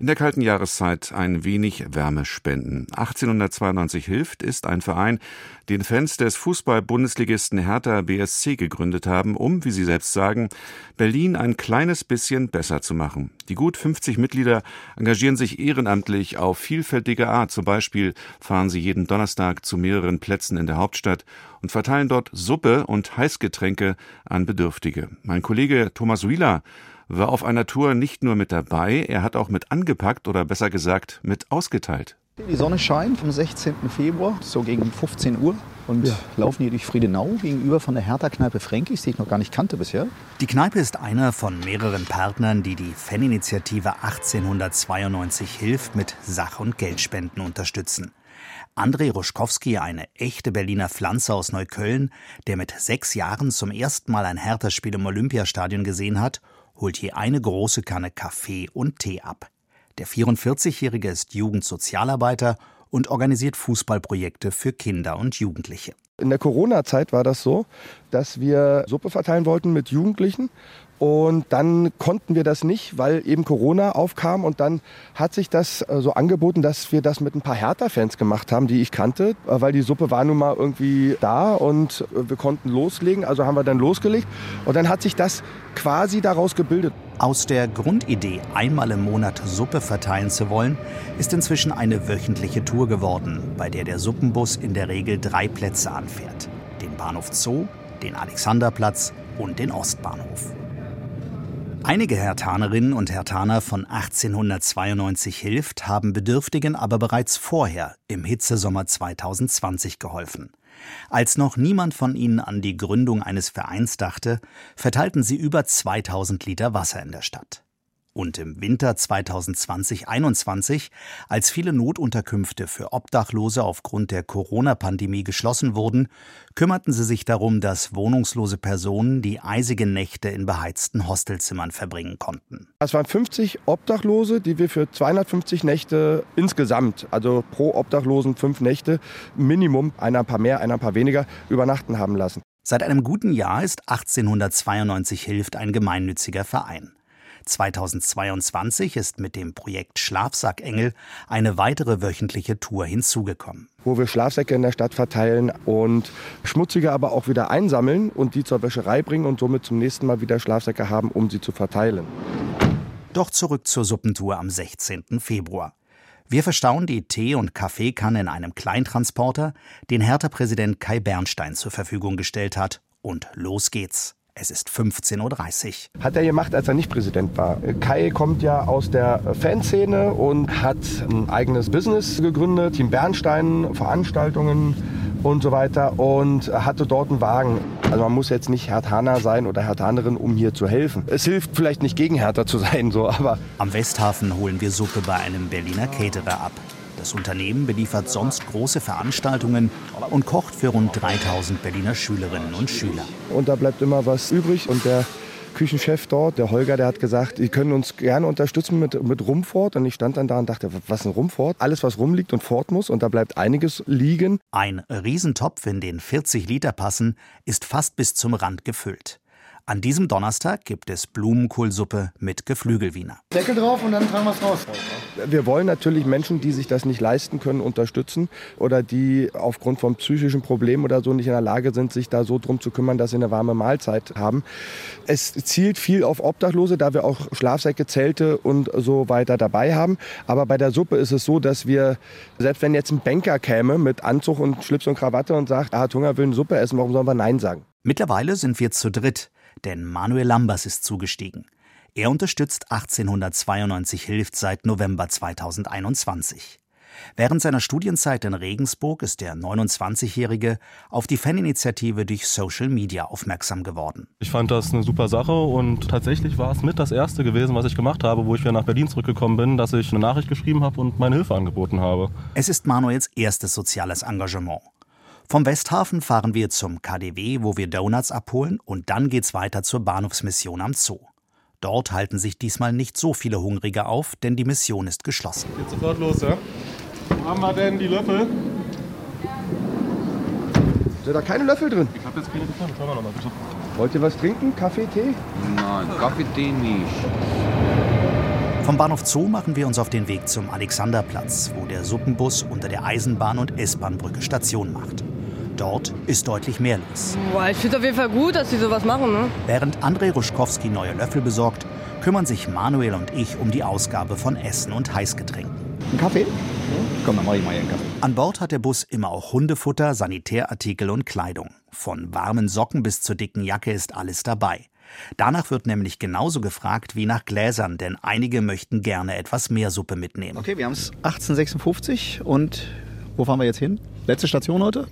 in der kalten Jahreszeit ein wenig Wärme spenden. 1892 hilft ist ein Verein, den Fans des Fußball-Bundesligisten Hertha BSC gegründet haben, um, wie sie selbst sagen, Berlin ein kleines bisschen besser zu machen. Die gut 50 Mitglieder engagieren sich ehrenamtlich auf vielfältige Art. Zum Beispiel fahren sie jeden Donnerstag zu mehreren Plätzen in der Hauptstadt und verteilen dort Suppe und Heißgetränke an Bedürftige. Mein Kollege Thomas Wieler war auf einer Tour nicht nur mit dabei, er hat auch mit angepackt oder besser gesagt mit ausgeteilt. Die Sonne scheint am 16. Februar, so gegen 15 Uhr. Und ja. laufen hier durch Friedenau gegenüber von der Hertha-Kneipe Fränkis, die ich noch gar nicht kannte bisher. Die Kneipe ist einer von mehreren Partnern, die die Faninitiative 1892 hilft, mit Sach- und Geldspenden unterstützen. André Ruschkowski, eine echte Berliner Pflanze aus Neukölln, der mit sechs Jahren zum ersten Mal ein Hertha-Spiel im Olympiastadion gesehen hat holt hier eine große Kanne Kaffee und Tee ab. Der 44-Jährige ist Jugendsozialarbeiter und organisiert Fußballprojekte für Kinder und Jugendliche. In der Corona-Zeit war das so, dass wir Suppe verteilen wollten mit Jugendlichen und dann konnten wir das nicht, weil eben Corona aufkam. Und dann hat sich das äh, so angeboten, dass wir das mit ein paar Hertha-Fans gemacht haben, die ich kannte, äh, weil die Suppe war nun mal irgendwie da und äh, wir konnten loslegen. Also haben wir dann losgelegt. Und dann hat sich das quasi daraus gebildet. Aus der Grundidee, einmal im Monat Suppe verteilen zu wollen, ist inzwischen eine wöchentliche Tour geworden, bei der der Suppenbus in der Regel drei Plätze anfährt. Den Bahnhof Zoo, den Alexanderplatz und den Ostbahnhof. Einige Hertanerinnen und Hertaner von 1892 hilft, haben Bedürftigen aber bereits vorher im Hitzesommer 2020 geholfen. Als noch niemand von ihnen an die Gründung eines Vereins dachte, verteilten sie über 2000 Liter Wasser in der Stadt. Und im Winter 2020-21, als viele Notunterkünfte für Obdachlose aufgrund der Corona-Pandemie geschlossen wurden, kümmerten sie sich darum, dass wohnungslose Personen die eisigen Nächte in beheizten Hostelzimmern verbringen konnten. Es waren 50 Obdachlose, die wir für 250 Nächte insgesamt, also pro Obdachlosen fünf Nächte, Minimum, einer ein paar mehr, einer ein paar weniger, übernachten haben lassen. Seit einem guten Jahr ist 1892 Hilft ein gemeinnütziger Verein. 2022 ist mit dem Projekt Schlafsackengel eine weitere wöchentliche Tour hinzugekommen. Wo wir Schlafsäcke in der Stadt verteilen und schmutzige aber auch wieder einsammeln und die zur Wäscherei bringen und somit zum nächsten Mal wieder Schlafsäcke haben, um sie zu verteilen. Doch zurück zur Suppentour am 16. Februar. Wir verstauen die Tee- und Kaffeekanne in einem Kleintransporter, den Hertha-Präsident Kai Bernstein zur Verfügung gestellt hat. Und los geht's. Es ist 15.30 Uhr. Hat er gemacht, als er nicht Präsident war. Kai kommt ja aus der Fanszene und hat ein eigenes Business gegründet, Team Bernstein, Veranstaltungen und so weiter und hatte dort einen Wagen. Also man muss jetzt nicht Hertaner sein oder Hertanerin, um hier zu helfen. Es hilft vielleicht nicht gegen Hertha zu sein, so, aber... Am Westhafen holen wir Suppe bei einem Berliner Caterer ab. Das Unternehmen beliefert sonst große Veranstaltungen und kocht für rund 3000 Berliner Schülerinnen und Schüler. Und da bleibt immer was übrig und der Küchenchef dort, der Holger, der hat gesagt, die können uns gerne unterstützen mit, mit Rumfort. Und ich stand dann da und dachte, was ist ein Rumfort? Alles, was rumliegt und fort muss. Und da bleibt einiges liegen. Ein Riesentopf, in den 40 Liter passen, ist fast bis zum Rand gefüllt. An diesem Donnerstag gibt es Blumenkohlsuppe mit Geflügelwiener. Deckel drauf und dann tragen wir es raus. Wir wollen natürlich Menschen, die sich das nicht leisten können, unterstützen oder die aufgrund von psychischen Problemen oder so nicht in der Lage sind, sich da so drum zu kümmern, dass sie eine warme Mahlzeit haben. Es zielt viel auf Obdachlose, da wir auch Schlafsäcke, Zelte und so weiter dabei haben. Aber bei der Suppe ist es so, dass wir, selbst wenn jetzt ein Banker käme mit Anzug und Schlips und Krawatte und sagt, er hat Hunger, will eine Suppe essen, warum sollen wir Nein sagen? Mittlerweile sind wir zu dritt denn Manuel Lambers ist zugestiegen. Er unterstützt 1892 Hilft seit November 2021. Während seiner Studienzeit in Regensburg ist der 29-Jährige auf die Faninitiative durch Social Media aufmerksam geworden. Ich fand das eine super Sache und tatsächlich war es mit das erste gewesen, was ich gemacht habe, wo ich wieder nach Berlin zurückgekommen bin, dass ich eine Nachricht geschrieben habe und meine Hilfe angeboten habe. Es ist Manuels erstes soziales Engagement. Vom Westhafen fahren wir zum KDW, wo wir Donuts abholen und dann geht's weiter zur Bahnhofsmission am Zoo. Dort halten sich diesmal nicht so viele Hungrige auf, denn die Mission ist geschlossen. Geht sofort los, ja? Wo haben wir denn die Löffel? Sind da keine Löffel drin? Ich habe jetzt keine gefunden. Schauen wir nochmal bitte. Wollt ihr was trinken? Kaffee, Tee? Nein, Kaffee, Tee nicht. Vom Bahnhof Zoo machen wir uns auf den Weg zum Alexanderplatz, wo der Suppenbus unter der Eisenbahn- und S-Bahn-Brücke Station macht. Dort ist deutlich mehr los. Boah, ich finde es auf jeden Fall gut, dass sie sowas machen. Ne? Während André Ruschkowski neue Löffel besorgt, kümmern sich Manuel und ich um die Ausgabe von Essen und Heißgetränken. Ein Kaffee? Komm, dann mach ich mal hier einen Kaffee. An Bord hat der Bus immer auch Hundefutter, Sanitärartikel und Kleidung. Von warmen Socken bis zur dicken Jacke ist alles dabei. Danach wird nämlich genauso gefragt wie nach Gläsern, denn einige möchten gerne etwas mehr Suppe mitnehmen. Okay, wir haben es 1856 und wo fahren wir jetzt hin? Letzte Station heute?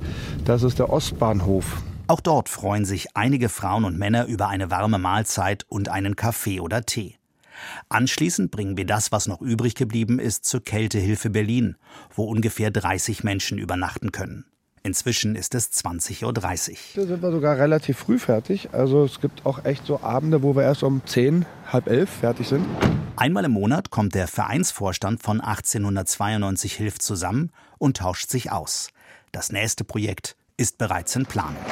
Das ist der Ostbahnhof. Auch dort freuen sich einige Frauen und Männer über eine warme Mahlzeit und einen Kaffee oder Tee. Anschließend bringen wir das, was noch übrig geblieben ist, zur Kältehilfe Berlin, wo ungefähr 30 Menschen übernachten können. Inzwischen ist es 20.30 Uhr. Da sind wir sogar relativ früh fertig. Also es gibt auch echt so Abende, wo wir erst um 10, halb elf fertig sind. Einmal im Monat kommt der Vereinsvorstand von 1892 Hilft zusammen und tauscht sich aus. Das nächste Projekt ist bereits in Planung.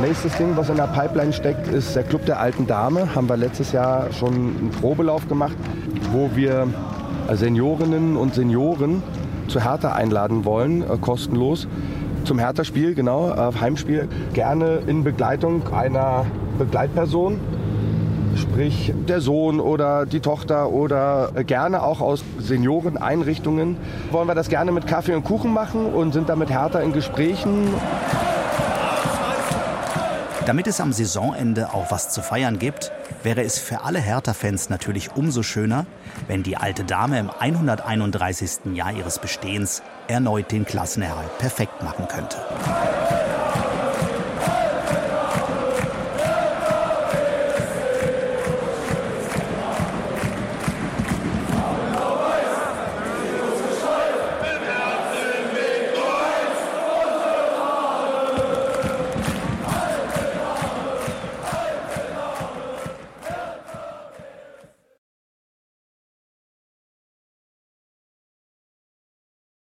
Nächstes Ding, was in der Pipeline steckt, ist der Club der alten Dame. Haben wir letztes Jahr schon einen Probelauf gemacht, wo wir Seniorinnen und Senioren zu Hertha einladen wollen, äh, kostenlos. Zum Hertha-Spiel, genau, äh, Heimspiel. Gerne in Begleitung einer Begleitperson, sprich der Sohn oder die Tochter oder äh, gerne auch aus Senioreneinrichtungen. Wollen wir das gerne mit Kaffee und Kuchen machen und sind da mit Hertha in Gesprächen. Damit es am Saisonende auch was zu feiern gibt, wäre es für alle Hertha-Fans natürlich umso schöner, wenn die alte Dame im 131. Jahr ihres Bestehens erneut den Klassenerhalt perfekt machen könnte.